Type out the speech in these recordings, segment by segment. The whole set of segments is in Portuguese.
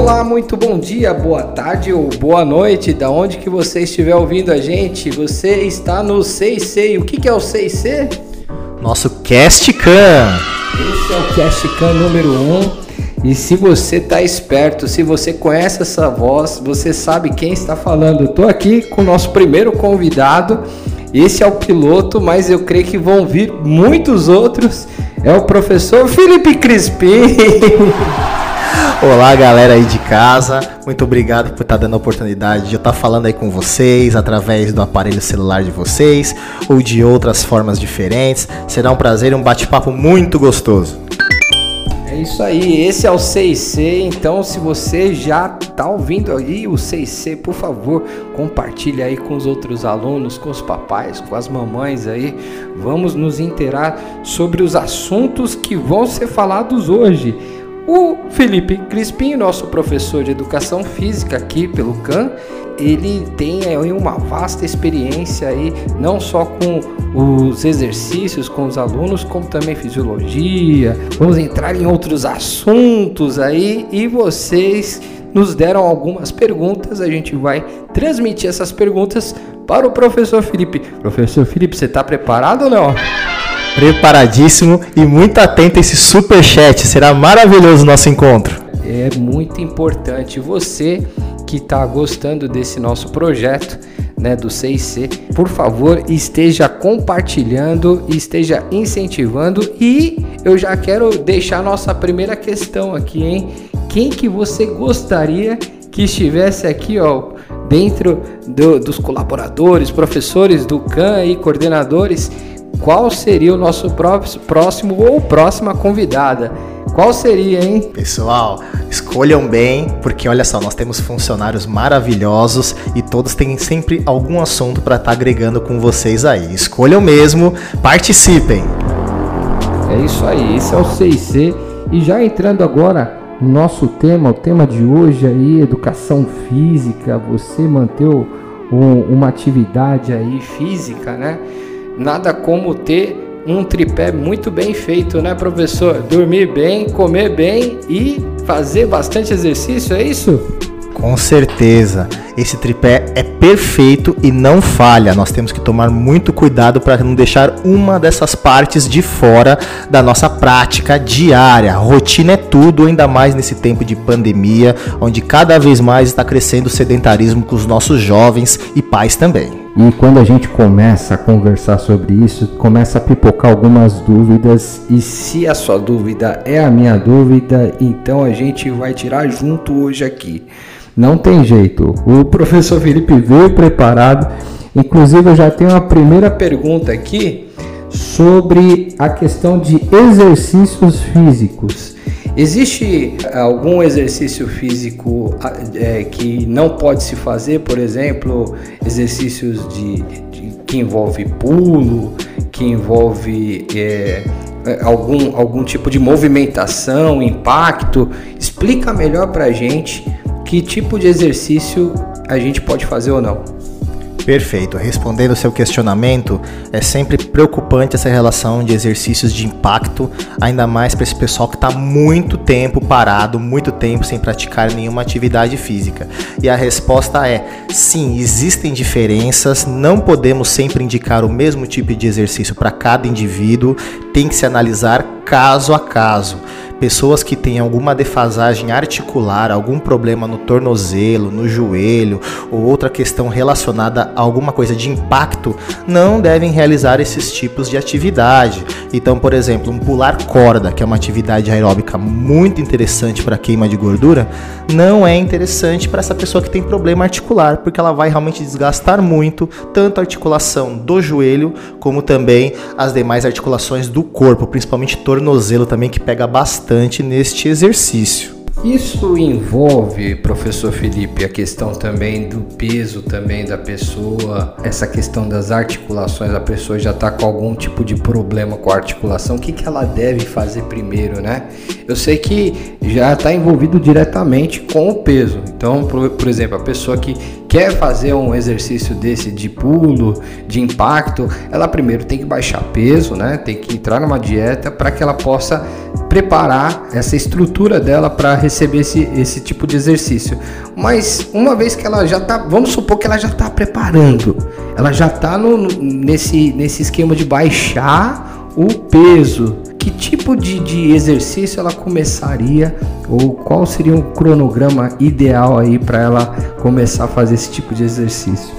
Olá, muito bom dia, boa tarde ou boa noite, da onde que você estiver ouvindo a gente. Você está no 6C. O que, que é o 6C? Nosso Cast Can. Esse é o Cast Can número 1. E se você está esperto, se você conhece essa voz, você sabe quem está falando. Eu tô aqui com o nosso primeiro convidado. Esse é o piloto, mas eu creio que vão vir muitos outros. É o professor Felipe Crispim. Olá, galera aí de casa. Muito obrigado por estar dando a oportunidade de eu estar falando aí com vocês através do aparelho celular de vocês ou de outras formas diferentes. Será um prazer e um bate-papo muito gostoso. É isso aí, esse é o 6C. Então, se você já está ouvindo aí o 6C, por favor, compartilhe aí com os outros alunos, com os papais, com as mamães aí. Vamos nos inteirar sobre os assuntos que vão ser falados hoje. O Felipe Crispim, nosso professor de educação física aqui pelo CAN, ele tem aí uma vasta experiência aí, não só com os exercícios com os alunos, como também fisiologia. Vamos entrar em outros assuntos aí e vocês nos deram algumas perguntas, a gente vai transmitir essas perguntas para o professor Felipe. Professor Felipe, você está preparado ou não? Preparadíssimo e muito atento a esse super chat. Será maravilhoso o nosso encontro. É muito importante você que está gostando desse nosso projeto, né, do 6C, por favor, esteja compartilhando, esteja incentivando e eu já quero deixar nossa primeira questão aqui, hein? Quem que você gostaria que estivesse aqui, ó, dentro do, dos colaboradores, professores do CAN e coordenadores qual seria o nosso próximo ou próxima convidada. Qual seria, hein? Pessoal, escolham bem, porque olha só, nós temos funcionários maravilhosos e todos têm sempre algum assunto para estar tá agregando com vocês aí. Escolham mesmo, participem. É isso aí, esse é o 6C. E já entrando agora no nosso tema, o tema de hoje aí, educação física, você manter um, uma atividade aí física, né? Nada como ter um tripé muito bem feito, né, professor? Dormir bem, comer bem e fazer bastante exercício, é isso? Com certeza. Esse tripé é perfeito e não falha. Nós temos que tomar muito cuidado para não deixar uma dessas partes de fora da nossa prática diária. rotina é tudo, ainda mais nesse tempo de pandemia, onde cada vez mais está crescendo o sedentarismo com os nossos jovens e pais também. E quando a gente começa a conversar sobre isso, começa a pipocar algumas dúvidas. E se a sua dúvida é a minha dúvida, então a gente vai tirar junto hoje aqui. Não tem jeito. O professor Felipe veio preparado. Inclusive, eu já tenho a primeira pergunta aqui sobre a questão de exercícios físicos. Existe algum exercício físico é, que não pode se fazer, por exemplo, exercícios de, de que envolve pulo, que envolve é algum, algum tipo de movimentação, impacto? Explica melhor para a gente que tipo de exercício a gente pode fazer ou não. Perfeito. Respondendo o seu questionamento, é sempre preocupante essa relação de exercícios de impacto, ainda mais para esse pessoal que está muito tempo parado, muito tempo sem praticar nenhuma atividade física. E a resposta é sim, existem diferenças, não podemos sempre indicar o mesmo tipo de exercício para cada indivíduo, tem que se analisar caso a caso pessoas que têm alguma defasagem articular, algum problema no tornozelo, no joelho ou outra questão relacionada a alguma coisa de impacto, não devem realizar esses tipos de atividade. Então, por exemplo, um pular corda, que é uma atividade aeróbica muito interessante para queima de gordura, não é interessante para essa pessoa que tem problema articular, porque ela vai realmente desgastar muito tanto a articulação do joelho como também as demais articulações do corpo, principalmente tornozelo também que pega bastante bastante neste exercício. Isso envolve, professor Felipe, a questão também do peso também da pessoa, essa questão das articulações, a pessoa já está com algum tipo de problema com a articulação, o que, que ela deve fazer primeiro, né? eu sei que já está envolvido diretamente com o peso. Então, por, por, exemplo, a pessoa que quer fazer um exercício desse de pulo, de impacto, ela primeiro tem que baixar peso, né? Tem que entrar numa dieta para que ela possa preparar essa estrutura dela para receber esse, esse tipo de exercício. Mas uma vez que ela já está, vamos supor que ela já está preparando, ela já está nesse, nesse esquema de baixar o peso que tipo de, de exercício ela começaria ou qual seria um cronograma ideal aí para ela começar a fazer esse tipo de exercício?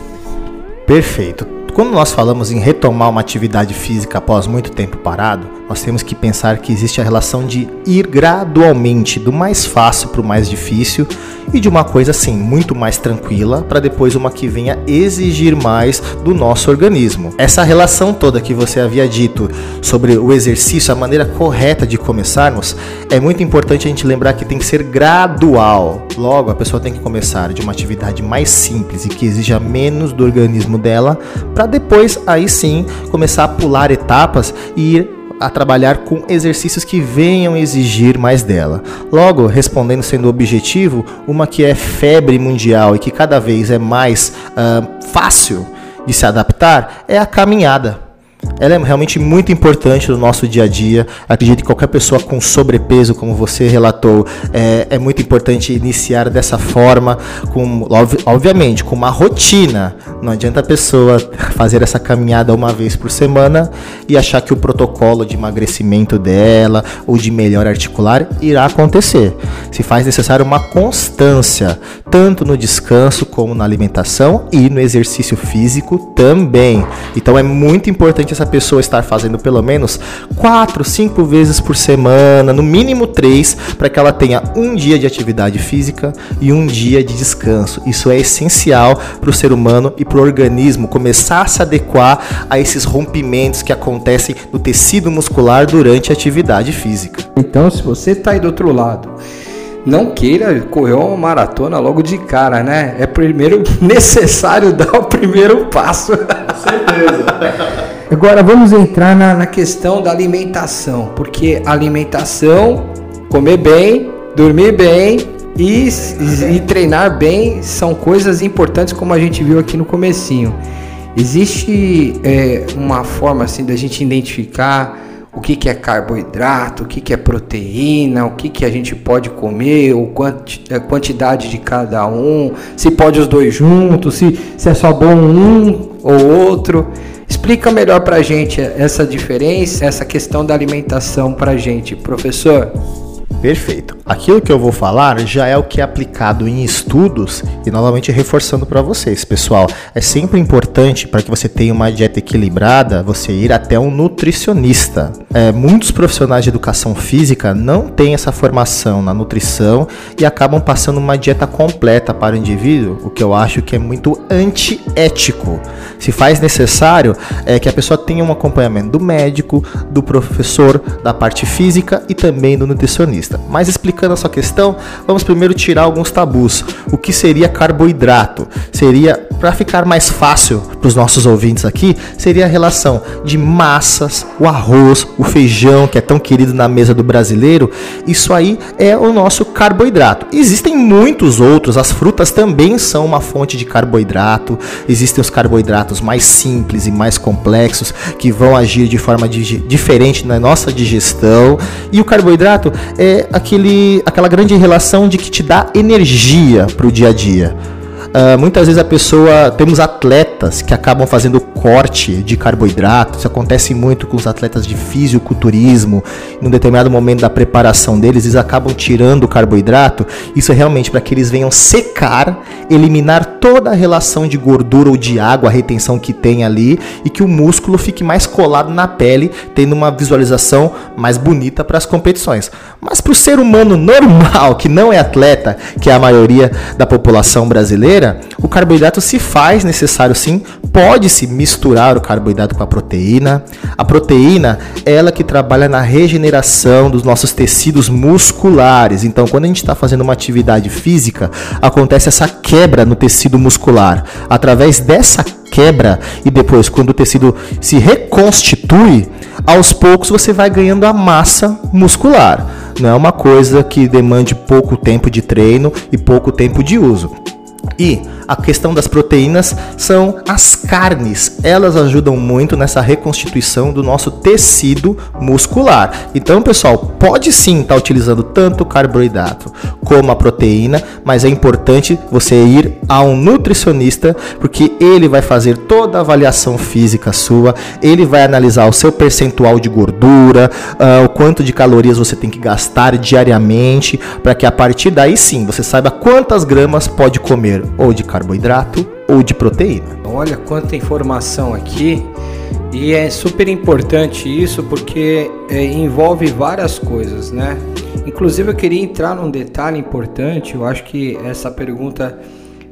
Perfeito. Quando nós falamos em retomar uma atividade física após muito tempo parado, nós temos que pensar que existe a relação de ir gradualmente do mais fácil para o mais difícil e de uma coisa assim muito mais tranquila para depois uma que venha exigir mais do nosso organismo. Essa relação toda que você havia dito sobre o exercício, a maneira correta de começarmos, é muito importante a gente lembrar que tem que ser gradual. Logo, a pessoa tem que começar de uma atividade mais simples e que exija menos do organismo dela, para depois aí sim começar a pular etapas e ir a trabalhar com exercícios que venham exigir mais dela. Logo, respondendo sendo objetivo, uma que é febre mundial e que cada vez é mais uh, fácil de se adaptar é a caminhada ela é realmente muito importante no nosso dia a dia. Acredito que qualquer pessoa com sobrepeso, como você relatou, é, é muito importante iniciar dessa forma, com, obviamente, com uma rotina. Não adianta a pessoa fazer essa caminhada uma vez por semana e achar que o protocolo de emagrecimento dela ou de melhor articular irá acontecer. Se faz necessário uma constância, tanto no descanso como na alimentação e no exercício físico também. Então é muito importante essa pessoa estar fazendo pelo menos quatro, cinco vezes por semana, no mínimo três, para que ela tenha um dia de atividade física e um dia de descanso. Isso é essencial para o ser humano e para o organismo começar a se adequar a esses rompimentos que acontecem no tecido muscular durante a atividade física. Então, se você está aí do outro lado não queira correr uma maratona logo de cara, né? É primeiro necessário dar o primeiro passo. Com certeza. Agora vamos entrar na, na questão da alimentação, porque alimentação, comer bem, dormir bem e, e, treinar bem são coisas importantes, como a gente viu aqui no comecinho. Existe é, uma forma assim da gente identificar o que, que é carboidrato, o que, que é proteína, o que, que a gente pode comer, o quanti, a quantidade de cada um, se pode os dois juntos, se, se é só bom um ou outro. Explica melhor para a gente essa diferença, essa questão da alimentação para a gente, professor. Perfeito. Aquilo que eu vou falar já é o que é aplicado em estudos e novamente reforçando para vocês, pessoal. É sempre importante para que você tenha uma dieta equilibrada, você ir até um nutricionista. É, muitos profissionais de educação física não têm essa formação na nutrição e acabam passando uma dieta completa para o indivíduo, o que eu acho que é muito antiético. Se faz necessário é que a pessoa tenha um acompanhamento do médico, do professor, da parte física e também do nutricionista. Mas explicando a sua questão, vamos primeiro tirar alguns tabus. O que seria carboidrato? Seria, para ficar mais fácil para os nossos ouvintes aqui, seria a relação de massas, o arroz, o feijão, que é tão querido na mesa do brasileiro. Isso aí é o nosso carboidrato. Existem muitos outros, as frutas também são uma fonte de carboidrato. Existem os carboidratos mais simples e mais complexos que vão agir de forma diferente na nossa digestão. E o carboidrato é aquele, aquela grande relação de que te dá energia para o dia a dia. Uh, muitas vezes a pessoa. Temos atletas que acabam fazendo corte de carboidrato. Isso acontece muito com os atletas de fisiculturismo. Em um determinado momento da preparação deles, eles acabam tirando o carboidrato. Isso é realmente para que eles venham secar, eliminar toda a relação de gordura ou de água, a retenção que tem ali, e que o músculo fique mais colado na pele, tendo uma visualização mais bonita para as competições. Mas para o ser humano normal, que não é atleta, que é a maioria da população brasileira, o carboidrato se faz necessário sim, pode-se misturar o carboidrato com a proteína. A proteína ela que trabalha na regeneração dos nossos tecidos musculares. Então, quando a gente está fazendo uma atividade física, acontece essa quebra no tecido muscular. Através dessa quebra e depois, quando o tecido se reconstitui, aos poucos você vai ganhando a massa muscular. não é uma coisa que demande pouco tempo de treino e pouco tempo de uso. E a questão das proteínas são as carnes. Elas ajudam muito nessa reconstituição do nosso tecido muscular. Então, pessoal, pode sim estar tá utilizando tanto o carboidrato como a proteína, mas é importante você ir a um nutricionista, porque ele vai fazer toda a avaliação física sua, ele vai analisar o seu percentual de gordura, uh, o quanto de calorias você tem que gastar diariamente, para que a partir daí sim você saiba quantas gramas pode comer ou de carboidrato ou de proteína. Olha quanta informação aqui. E é super importante isso porque é, envolve várias coisas, né? Inclusive eu queria entrar num detalhe importante. Eu acho que essa pergunta,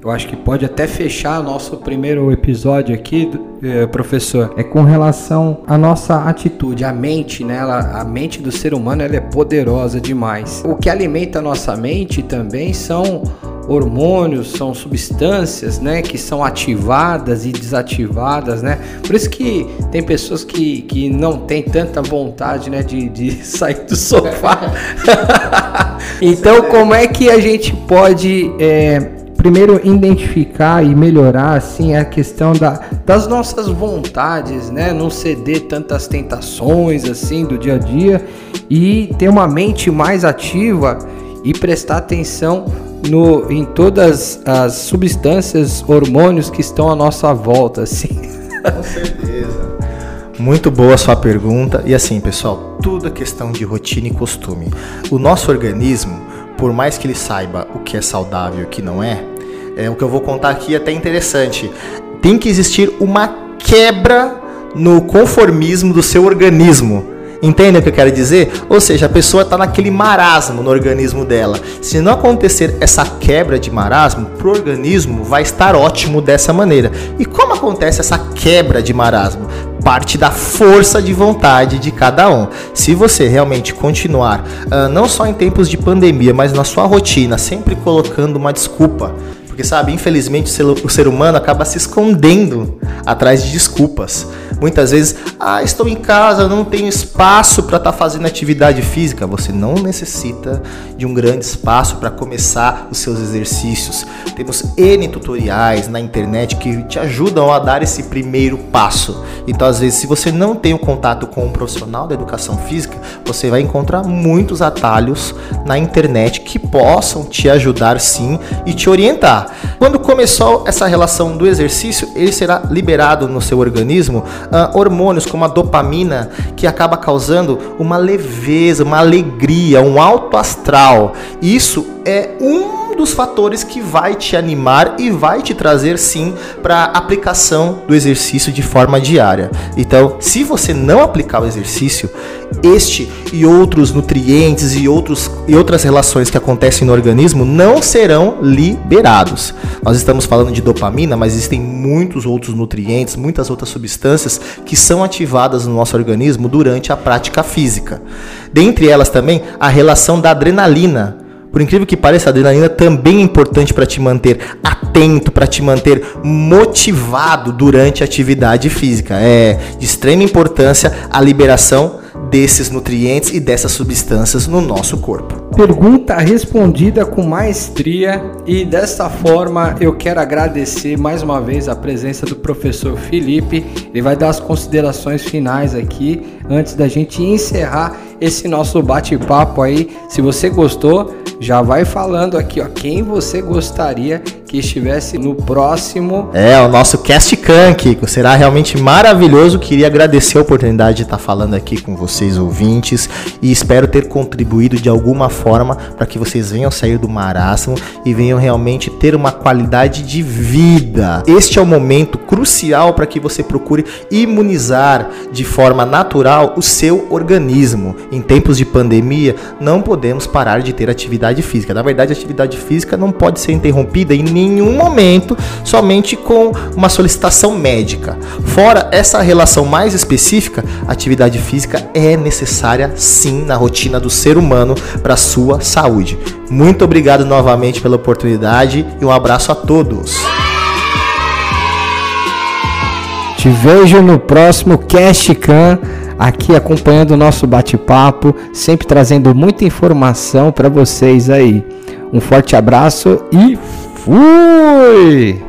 eu acho que pode até fechar nosso primeiro episódio aqui, eh, professor. É com relação à nossa atitude, a mente, né? Ela, a mente do ser humano ela é poderosa demais. O que alimenta a nossa mente também são hormônios, são substâncias, né, que são ativadas e desativadas, né? Por isso que tem pessoas que, que não tem tanta vontade, né, de, de sair do sofá. então, como é que a gente pode é, primeiro identificar e melhorar assim a questão da, das nossas vontades, né? Não ceder tantas tentações assim do dia a dia e ter uma mente mais ativa e prestar atenção no, em todas as substâncias, hormônios que estão à nossa volta, assim. Com certeza. Muito boa sua pergunta. E assim, pessoal, tudo é questão de rotina e costume. O nosso organismo, por mais que ele saiba o que é saudável e o que não é, é o que eu vou contar aqui é até interessante. Tem que existir uma quebra no conformismo do seu organismo Entendem o que eu quero dizer? Ou seja, a pessoa está naquele marasmo no organismo dela. Se não acontecer essa quebra de marasmo, pro organismo vai estar ótimo dessa maneira. E como acontece essa quebra de marasmo? Parte da força de vontade de cada um. Se você realmente continuar, uh, não só em tempos de pandemia, mas na sua rotina, sempre colocando uma desculpa porque, sabe, infelizmente o ser humano acaba se escondendo atrás de desculpas. Muitas vezes, ah, estou em casa, não tenho espaço para estar tá fazendo atividade física. Você não necessita de um grande espaço para começar os seus exercícios. Temos N tutoriais na internet que te ajudam a dar esse primeiro passo. Então, às vezes, se você não tem o um contato com um profissional da educação física, você vai encontrar muitos atalhos na internet que possam te ajudar sim e te orientar. Quando começou essa relação do exercício, ele será liberado no seu organismo uh, hormônios como a dopamina, que acaba causando uma leveza, uma alegria, um alto astral. Isso é um dos fatores que vai te animar e vai te trazer sim para aplicação do exercício de forma diária. Então, se você não aplicar o exercício, este e outros nutrientes e, outros, e outras relações que acontecem no organismo não serão liberados. Nós estamos falando de dopamina, mas existem muitos outros nutrientes, muitas outras substâncias que são ativadas no nosso organismo durante a prática física. Dentre elas também a relação da adrenalina por incrível que pareça, a adrenalina também é importante para te manter atento, para te manter motivado durante a atividade física. É de extrema importância a liberação desses nutrientes e dessas substâncias no nosso corpo. Pergunta respondida com maestria e desta forma eu quero agradecer mais uma vez a presença do professor Felipe. Ele vai dar as considerações finais aqui antes da gente encerrar esse nosso bate-papo aí. Se você gostou, já vai falando aqui, ó, quem você gostaria que estivesse no próximo. É, o nosso Cast Can, Kiko. Será realmente maravilhoso. Queria agradecer a oportunidade de estar falando aqui com vocês, ouvintes, e espero ter contribuído de alguma forma para que vocês venham sair do marasmo e venham realmente ter uma qualidade de vida. Este é o momento crucial para que você procure imunizar de forma natural o seu organismo. Em tempos de pandemia, não podemos parar de ter atividade física. Na verdade, a atividade física não pode ser interrompida em nenhum momento somente com uma solicitação médica. Fora essa relação mais específica, atividade física é necessária sim na rotina do ser humano para sua saúde. Muito obrigado novamente pela oportunidade e um abraço a todos. Te vejo no próximo Cast Can aqui acompanhando o nosso bate-papo, sempre trazendo muita informação para vocês aí. Um forte abraço e fui!